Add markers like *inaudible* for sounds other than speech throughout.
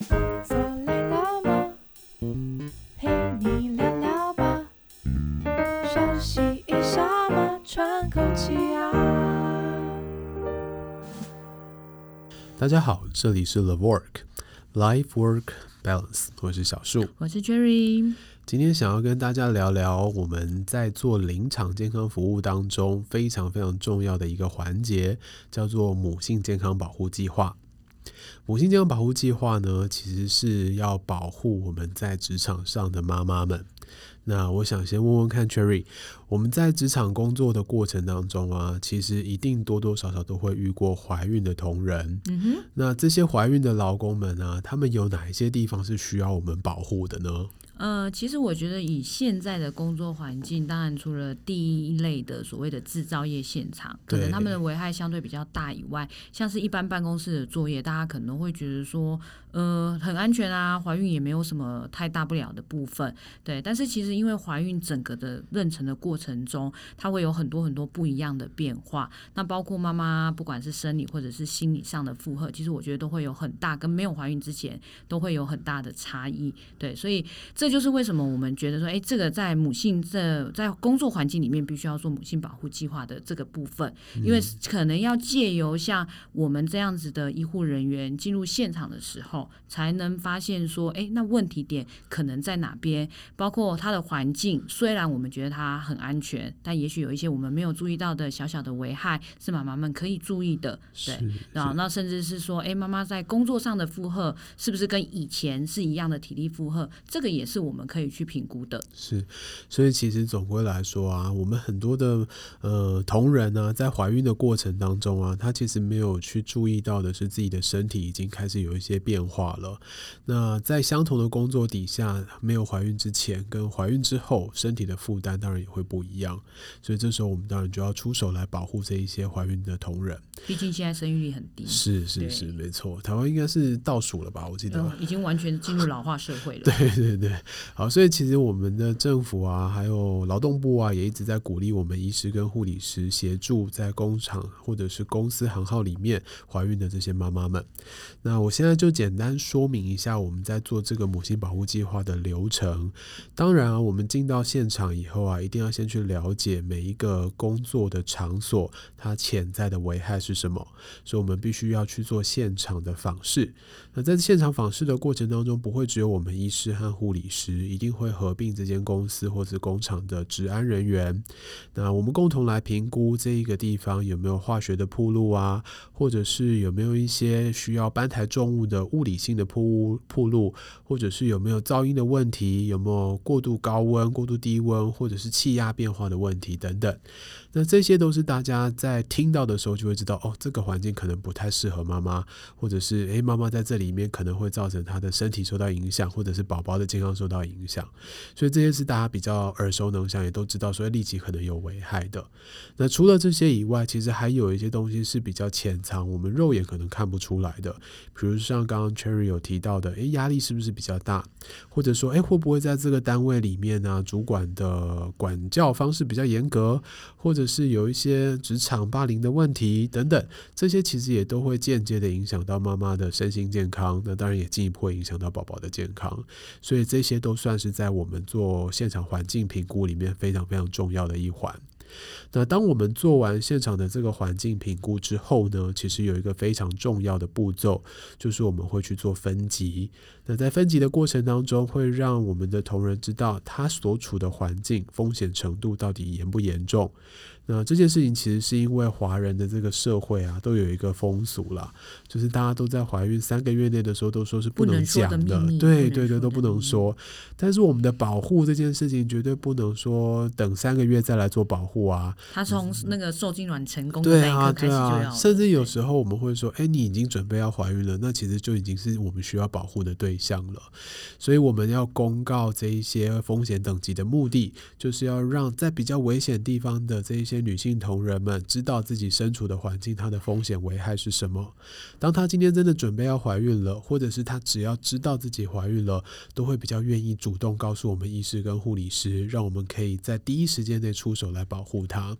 坐累了吗？陪你聊聊吧，休息一下嘛，喘口气啊。大家好，这里是 The Work Life Work Balance，我是小树，我是 Jerry。今天想要跟大家聊聊我们在做临场健康服务当中非常非常重要的一个环节，叫做母性健康保护计划。母亲健康保护计划呢，其实是要保护我们在职场上的妈妈们。那我想先问问看，Cherry，我们在职场工作的过程当中啊，其实一定多多少少都会遇过怀孕的同仁。嗯哼，那这些怀孕的劳工们啊，他们有哪一些地方是需要我们保护的呢？呃，其实我觉得以现在的工作环境，当然除了第一类的所谓的制造业现场，可能他们的危害相对比较大以外，像是一般办公室的作业，大家可能会觉得说，呃，很安全啊，怀孕也没有什么太大不了的部分，对。但是其实因为怀孕整个的妊娠的过程中，它会有很多很多不一样的变化，那包括妈妈不管是生理或者是心理上的负荷，其实我觉得都会有很大，跟没有怀孕之前都会有很大的差异，对。所以这就是为什么我们觉得说，哎，这个在母性这在工作环境里面必须要做母性保护计划的这个部分，因为可能要借由像我们这样子的医护人员进入现场的时候，才能发现说，哎，那问题点可能在哪边？包括它的环境，虽然我们觉得它很安全，但也许有一些我们没有注意到的小小的危害，是妈妈们可以注意的。对，然后那甚至是说，哎，妈妈在工作上的负荷是不是跟以前是一样的体力负荷？这个也是我们可以去评估的。是，所以其实总归来说啊，我们很多的呃同仁呢，在怀孕的过程当中啊，他其实没有去注意到的是自己的身体已经开始有一些变化了。那在相同的工作底下，没有怀孕之前跟怀孕之后，身体的负担当然也会不一样。所以这时候我们当然就要出手来保护这一些怀孕的同仁。毕竟现在生育率很低。是是是，没错，台湾应该是倒数了吧？我记得、嗯、已经完全进入老化社会了。对 *laughs* 对对，好，所以其实我们的政府啊，还有劳动部啊，也一直在鼓励我们医师跟护理师协助在工厂或者是公司行号里面怀孕的这些妈妈们。那我现在就简单说明一下我们在做这个母性保护计划的流程。当然啊，我们进到现场以后啊，一定要先去了解每一个工作的场所它潜在的危害是什么，所以我们必须要去做现场的访视。那在现场访视的过程当中，不会只有我们医师和护理，时一定会合并这间公司或者工厂的治安人员。那我们共同来评估这一个地方有没有化学的铺路啊，或者是有没有一些需要搬抬重物的物理性的铺铺路，或者是有没有噪音的问题，有没有过度高温、过度低温，或者是气压变化的问题等等。那这些都是大家在听到的时候就会知道，哦，这个环境可能不太适合妈妈，或者是诶，妈妈在这里面可能会造成她的身体受到影响，或者是宝宝的健康受到影响。所以这些是大家比较耳熟能详，也都知道，所以立即可能有危害的。那除了这些以外，其实还有一些东西是比较潜藏，我们肉眼可能看不出来的。比如像刚刚 Cherry 有提到的，诶，压力是不是比较大？或者说，诶，会不会在这个单位里面呢，主管的管教方式比较严格，或者是有一些职场霸凌的问题等等，这些其实也都会间接的影响到妈妈的身心健康，那当然也进一步会影响到宝宝的健康，所以这些都算是在我们做现场环境评估里面非常非常重要的一环。那当我们做完现场的这个环境评估之后呢，其实有一个非常重要的步骤，就是我们会去做分级。那在分级的过程当中，会让我们的同仁知道他所处的环境风险程度到底严不严重。那这件事情其实是因为华人的这个社会啊，都有一个风俗啦，就是大家都在怀孕三个月内的时候都说是不能讲的，的对对对，都不能说。但是我们的保护这件事情绝对不能说等三个月再来做保护啊。他从那个受精卵成功的那一刻开始就要，对啊，甚至有时候我们会说，哎，你已经准备要怀孕了，那其实就已经是我们需要保护的对象了。所以我们要公告这一些风险等级的目的，就是要让在比较危险地方的这一些。女性同仁们知道自己身处的环境，它的风险危害是什么。当她今天真的准备要怀孕了，或者是她只要知道自己怀孕了，都会比较愿意主动告诉我们医师跟护理师，让我们可以在第一时间内出手来保护她。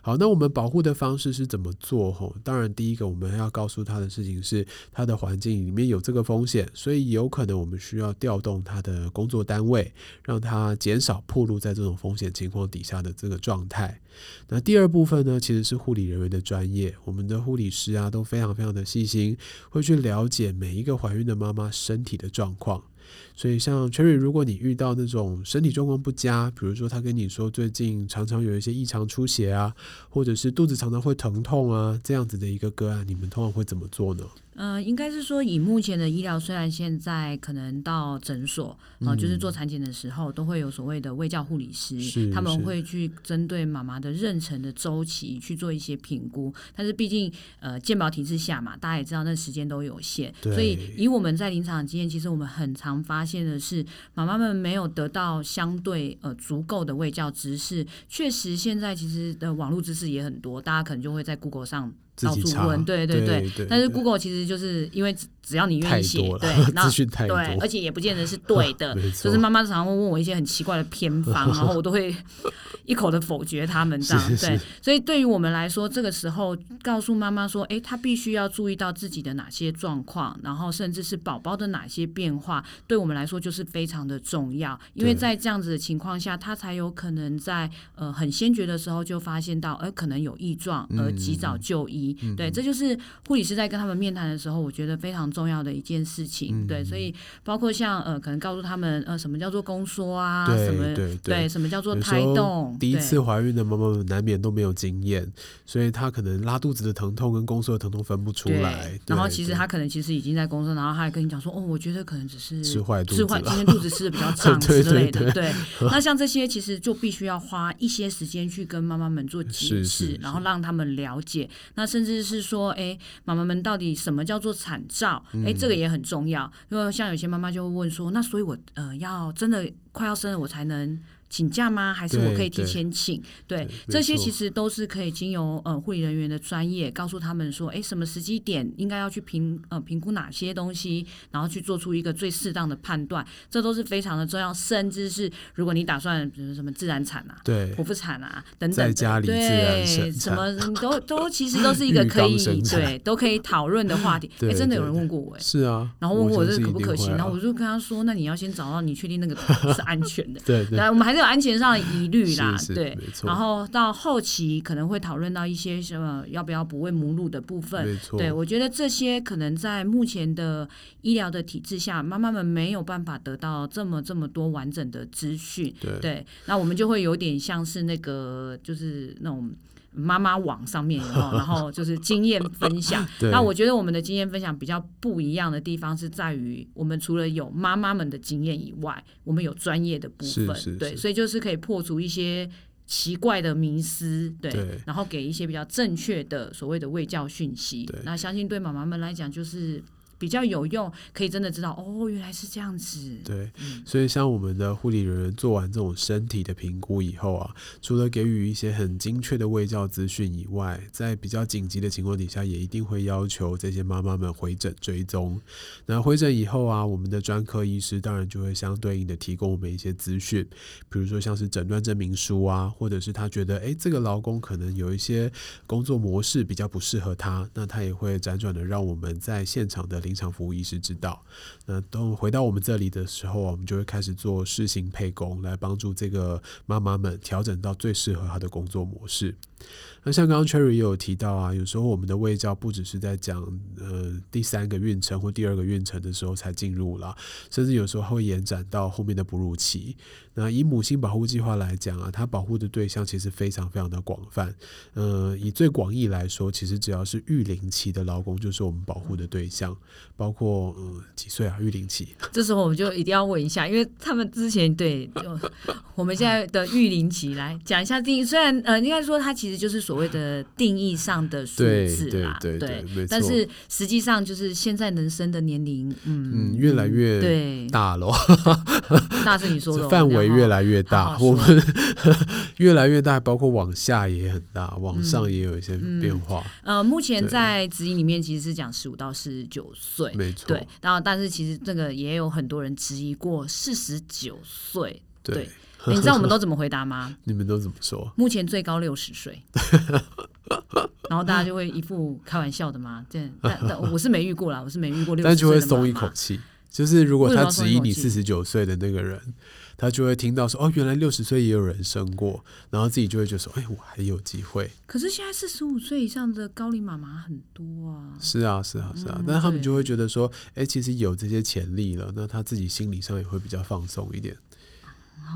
好，那我们保护的方式是怎么做？吼，当然第一个我们要告诉他的事情是，他的环境里面有这个风险，所以有可能我们需要调动他的工作单位，让他减少暴露在这种风险情况底下的这个状态。那第二部分呢，其实是护理人员的专业，我们的护理师啊都非常非常的细心，会去了解每一个怀孕的妈妈身体的状况。所以，像 Cherry，如果你遇到那种身体状况不佳，比如说他跟你说最近常常有一些异常出血啊，或者是肚子常常会疼痛啊，这样子的一个个案，你们通常会怎么做呢？呃，应该是说，以目前的医疗，虽然现在可能到诊所啊、呃，就是做产检的时候，都会有所谓的卫教护理师，他们会去针对妈妈的妊娠的周期去做一些评估。但是毕竟呃，健保体制下嘛，大家也知道那时间都有限，所以以我们在临场经验，其实我们很常发现的是，妈妈们没有得到相对呃足够的卫教知识。确实，现在其实的网络知识也很多，大家可能就会在 Google 上。到处问，对对对，但是 Google 其实就是因为只要你愿意写，对，*laughs* 资讯太多，对，而且也不见得是对的，*laughs* 就是妈妈常常会问我一些很奇怪的偏方，*laughs* 然后我都会一口的否决他们这样，对，所以对于我们来说，这个时候告诉妈妈说，哎，她必须要注意到自己的哪些状况，然后甚至是宝宝的哪些变化，对我们来说就是非常的重要，因为在这样子的情况下，她才有可能在呃很先觉的时候就发现到，呃可能有异状而及早就医。嗯、对，这就是护理师在跟他们面谈的时候，我觉得非常重要的一件事情。嗯、对，所以包括像呃，可能告诉他们呃，什么叫做宫缩啊，对什么对，什么叫做胎动。第一次怀孕的妈妈们难免都没有经验，所以她可能拉肚子的疼痛跟宫缩的疼痛分不出来。然后其实她可能其实已经在宫缩，然后她还跟你讲说，哦，我觉得可能只是吃坏肚子，吃坏今天肚子吃的比较 *laughs* 胀之类的。对，对，对，对，那像这些其实就必须要花一些时间去跟妈妈们做解释，然后让他们了解。那甚至是。说，哎，妈妈们到底什么叫做产兆？哎，这个也很重要。因为像有些妈妈就会问说，那所以我呃要真的快要生了，我才能。请假吗？还是我可以提前请？对，这些其实都是可以经由呃护理人员的专业告诉他们说，哎，什么时机点应该要去评呃评估哪些东西，然后去做出一个最适当的判断，这都是非常的重要。甚至是如果你打算比如什么自然产啊，对，剖腹产啊等等，在家里自然，对，什么都都其实都是一个可以 *laughs* 对都可以讨论的话题。*laughs* 哎，真的有人问过我，哎，是啊，然后问我这可不可行，然后我就跟他说，那你要先找到你确定那个是安全的，*laughs* 对对，来我们还是。有安全上的疑虑啦，是是对，然后到后期可能会讨论到一些什么要不要不喂母乳的部分，对，我觉得这些可能在目前的医疗的体制下，妈妈们没有办法得到这么这么多完整的资讯，对，那我们就会有点像是那个就是那种。妈妈网上面，*laughs* 然后就是经验分享。*laughs* 那我觉得我们的经验分享比较不一样的地方是在于，我们除了有妈妈们的经验以外，我们有专业的部分。对，所以就是可以破除一些奇怪的迷思，对，然后给一些比较正确的所谓的卫教讯息。那相信对妈妈们来讲，就是。比较有用，可以真的知道哦，原来是这样子。对，所以像我们的护理人员做完这种身体的评估以后啊，除了给予一些很精确的卫教资讯以外，在比较紧急的情况底下，也一定会要求这些妈妈们回诊追踪。那回诊以后啊，我们的专科医师当然就会相对应的提供我们一些资讯，比如说像是诊断证明书啊，或者是他觉得诶，这个劳工可能有一些工作模式比较不适合他，那他也会辗转的让我们在现场的。临床服务医师知道，那等回到我们这里的时候，我们就会开始做适性配工，来帮助这个妈妈们调整到最适合她的工作模式。那像刚刚 Cherry 也有提到啊，有时候我们的卫教不只是在讲呃第三个孕程或第二个孕程的时候才进入了，甚至有时候会延展到后面的哺乳期。那以母亲保护计划来讲啊，它保护的对象其实非常非常的广泛。呃，以最广义来说，其实只要是育龄期的劳工，就是我们保护的对象，包括嗯、呃、几岁啊？育龄期。*laughs* 这时候我们就一定要问一下，因为他们之前对就我们现在的育龄期来讲一下定义，虽然呃应该说它其就是所谓的定义上的数字啦，对，对，对，对，但是实际上就是现在能生的年龄，嗯嗯，越来越对。大了，*laughs* 大是你说的 *laughs* 范围。越来越大，我们 *laughs* 越来越大，包括往下也很大，往上也有一些变化。嗯嗯、呃，目前在指引里面其实是讲十五到四十九岁，没错。对，然后但是其实这个也有很多人质疑过四十九岁对，*laughs* 你知道我们都怎么回答吗？*laughs* 你们都怎么说？目前最高六十岁，*laughs* 然后大家就会一副开玩笑的嘛。这但但我是没遇过啦，我是没遇过六十但就会松一口气。就是如果他质疑你四十九岁的那个人，他就会听到说哦，原来六十岁也有人生过，然后自己就会觉得说，哎，我还有机会。可是现在四十五岁以上的高龄妈妈很多啊。是啊，是啊，是啊，嗯、但是他们就会觉得说，哎，其实有这些潜力了，那他自己心理上也会比较放松一点。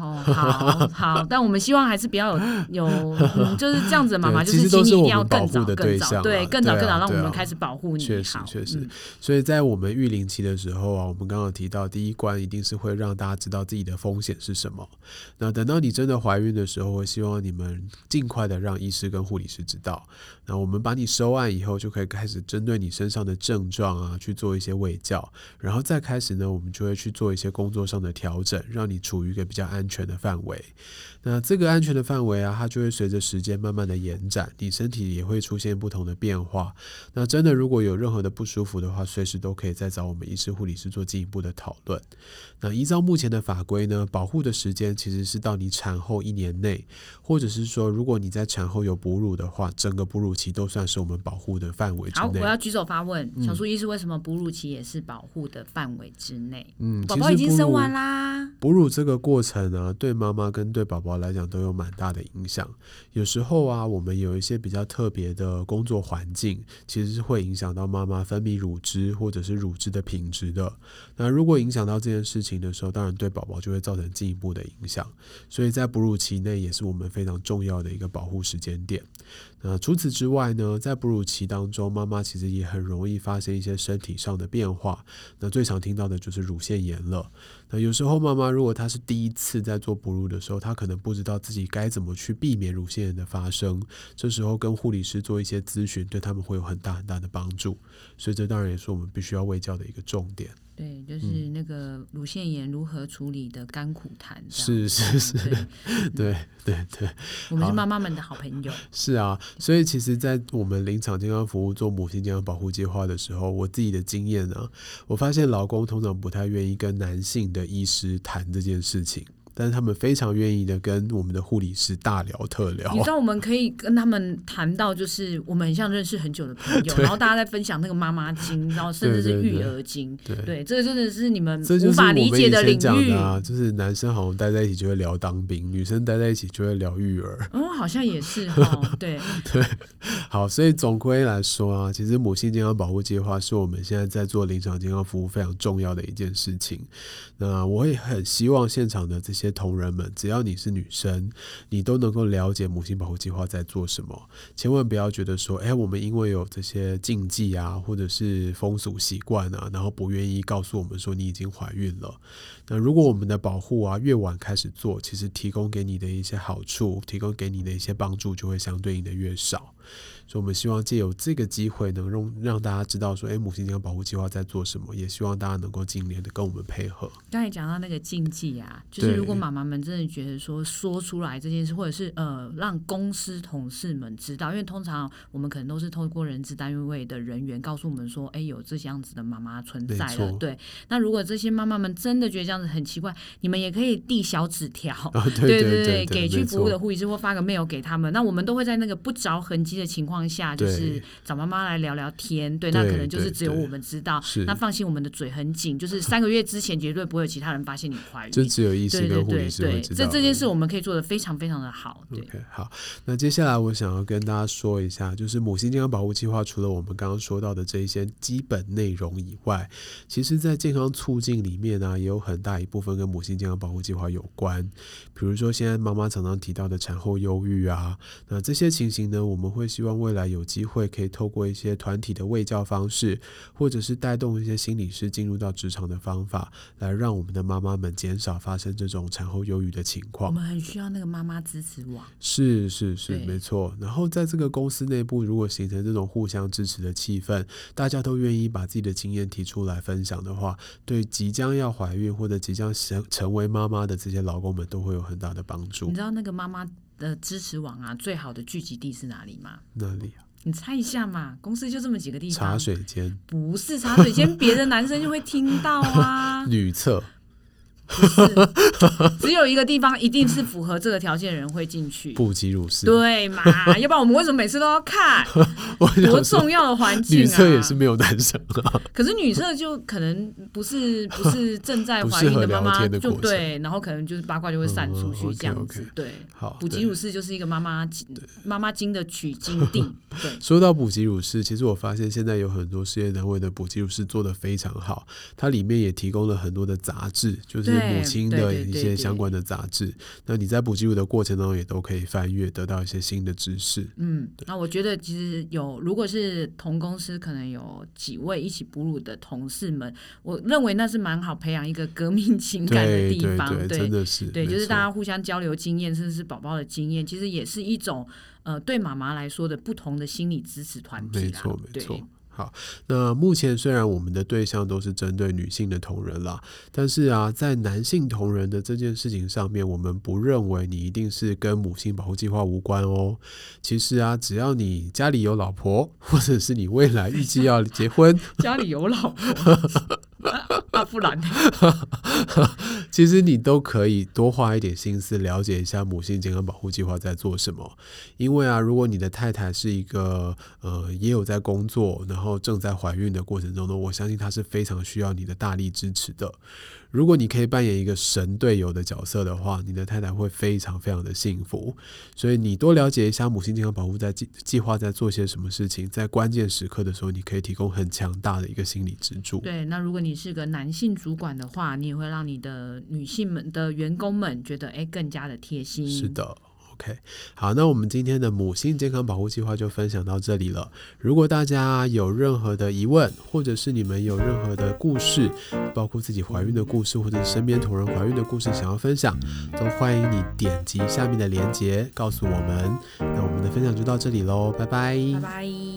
哦，好好，但我们希望还是不要有有、嗯，*laughs* 就是这样子的妈妈，就是请你一定要更早、更早，对，更早、更早，让我们开始保护你。确实，确实。所以在我们育龄期的时候啊，我们刚刚提到第一关一定是会让大家知道自己的风险是什么。那等到你真的怀孕的时候，我希望你们尽快的让医师跟护理师知道。那我们把你收案以后，就可以开始针对你身上的症状啊去做一些卫教，然后再开始呢，我们就会去做一些工作上的调整，让你处于一个比较安全的范围。那这个安全的范围啊，它就会随着时间慢慢的延展，你身体也会出现不同的变化。那真的如果有任何的不舒服的话，随时都可以再找我们医师护理师做进一步的讨论。那依照目前的法规呢，保护的时间其实是到你产后一年内，或者是说如果你在产后有哺乳的话，整个哺乳期都算是我们保护的范围之内。好，我要举手发问，小苏医师，为什么哺乳期也是保护的范围之内？嗯，宝宝已经生完啦。哺乳这个过程对妈妈跟对宝宝来讲都有蛮大的影响。有时候啊，我们有一些比较特别的工作环境，其实是会影响到妈妈分泌乳汁或者是乳汁的品质的。那如果影响到这件事情的时候，当然对宝宝就会造成进一步的影响。所以在哺乳期内也是我们非常重要的一个保护时间点。那除此之外呢，在哺乳期当中，妈妈其实也很容易发生一些身体上的变化。那最常听到的就是乳腺炎了。那有时候妈妈如果她是第一次在做哺乳的时候，她可能不知道自己该怎么去避免乳腺炎的发生。这时候跟护理师做一些咨询，对他们会有很大很大的帮助。所以这当然也是我们必须要喂教的一个重点。对，就是那个乳腺炎如何处理的甘苦谈。是是是，对对对对，*laughs* 我们是妈妈们的好朋友。*laughs* 是啊，所以其实，在我们临场健康服务做母亲健康保护计划的时候，我自己的经验呢，我发现老公通常不太愿意跟男性的医师谈这件事情。但是他们非常愿意的跟我们的护理师大聊特聊。你知道我们可以跟他们谈到，就是我们很像认识很久的朋友，*laughs* 然后大家在分享那个妈妈经，然后甚至是育儿经。对，这个真的是你们无法理解的领域。啊，就是男生好像待在一起就会聊当兵，女生待在一起就会聊育儿。哦，好像也是哈。*laughs* 对对，好，所以总归来说啊，其实母性健康保护计划是我们现在在做临床健康服务非常重要的一件事情。那我也很希望现场的这些。些同仁们，只要你是女生，你都能够了解母亲保护计划在做什么。千万不要觉得说，哎，我们因为有这些禁忌啊，或者是风俗习惯啊，然后不愿意告诉我们说你已经怀孕了。那如果我们的保护啊越晚开始做，其实提供给你的一些好处，提供给你的一些帮助就会相对应的越少。所以，我们希望借由这个机会，能让让大家知道说，哎，母亲健康保护计划在做什么，也希望大家能够尽力的跟我们配合。刚才讲到那个禁忌啊，就是如果妈妈们真的觉得说说出来这件事，或者是呃让公司同事们知道，因为通常我们可能都是透过人资单位的人员告诉我们说，哎，有这样子的妈妈存在了。对，那如果这些妈妈们真的觉得这样子很奇怪，你们也可以递小纸条，*laughs* 哦、对，对，对，对对对，给去服务的护理师或发个 mail 给他们，那我们都会在那个不着痕迹的情况下，就是找妈妈来聊聊天，对，那可能就是只有我们知道。是，那放心，我们的嘴很紧，就是 *laughs* 三个月之前绝对不会有其他人发现你怀孕，就只有医生跟护理师会知道。这这件事我们可以做的非常非常的好。对，OK，好。那接下来我想要跟大家说一下，就是母亲健康保护计划，除了我们刚刚说到的这一些基本内容以外，其实在健康促进里面呢、啊，也有很大一部分跟母亲健康保护计划有关。比如说，现在妈妈常常提到的产后忧郁啊，那这些情形呢，我们会希望未来有机会可以透过一些团体的卫教方式，或者是带动一些心理师进入到职场的方法，来让我们的妈妈们减少发生这种产后忧郁的情况。我们很需要那个妈妈支持网。是是是，没错。然后在这个公司内部，如果形成这种互相支持的气氛，大家都愿意把自己的经验提出来分享的话，对即将要怀孕或者即将成成为妈妈的这些老公们，都会有很大的帮助。你知道那个妈妈的支持网啊，最好的聚集地是哪里吗？哪里啊？你猜一下嘛，公司就这么几个地方。茶水间？不是茶水间，别的男生就会听到啊。女厕。只有一个地方一定是符合这个条件的人会进去，不挤乳室。对嘛？*laughs* 要不然我们为什么每次都要看？多重要的环境啊！女厕也是没有男生啊。可是女厕就可能不是不是正在 *laughs* 怀孕的妈妈，就对，然后可能就是八卦就会散出去这样子。对，好，补给乳室就是一个妈妈妈妈经的取经地。*laughs* 对，说到补给乳室，其实我发现现在有很多事业单位的补给乳室做的非常好，它里面也提供了很多的杂志，就是母亲的一些相关的杂志。那你在补记录的过程当中也都可以翻阅，得到一些新的知识。嗯，那我觉得其实有，如果是同公司可能有几位一起哺乳的同事们，我认为那是蛮好培养一个革命情感的地方。对，对，对，真的是，对，就是大家互相交流经验，甚至是宝宝的经验，其实也是一种呃，对妈妈来说的不同的心理支持团体。没错，没错。好，那目前虽然我们的对象都是针对女性的同仁啦，但是啊，在男性同仁的这件事情上面，我们不认为你一定是跟母亲保护计划无关哦。其实啊，只要你家里有老婆，或者是你未来预计要结婚，家里有老婆。*laughs* 啊，不然，其实你都可以多花一点心思了解一下母性健康保护计划在做什么。因为啊，如果你的太太是一个呃也有在工作，然后正在怀孕的过程中呢，我相信她是非常需要你的大力支持的。如果你可以扮演一个神队友的角色的话，你的太太会非常非常的幸福。所以你多了解一下母亲健康保护在计计划在做些什么事情，在关键时刻的时候，你可以提供很强大的一个心理支柱。对，那如果你是个男性主管的话，你也会让你的女性们的员工们觉得哎更加的贴心。是的。好，那我们今天的母性健康保护计划就分享到这里了。如果大家有任何的疑问，或者是你们有任何的故事，包括自己怀孕的故事，或者是身边同人怀孕的故事，想要分享，都欢迎你点击下面的链接告诉我们。那我们的分享就到这里喽，拜拜，拜拜。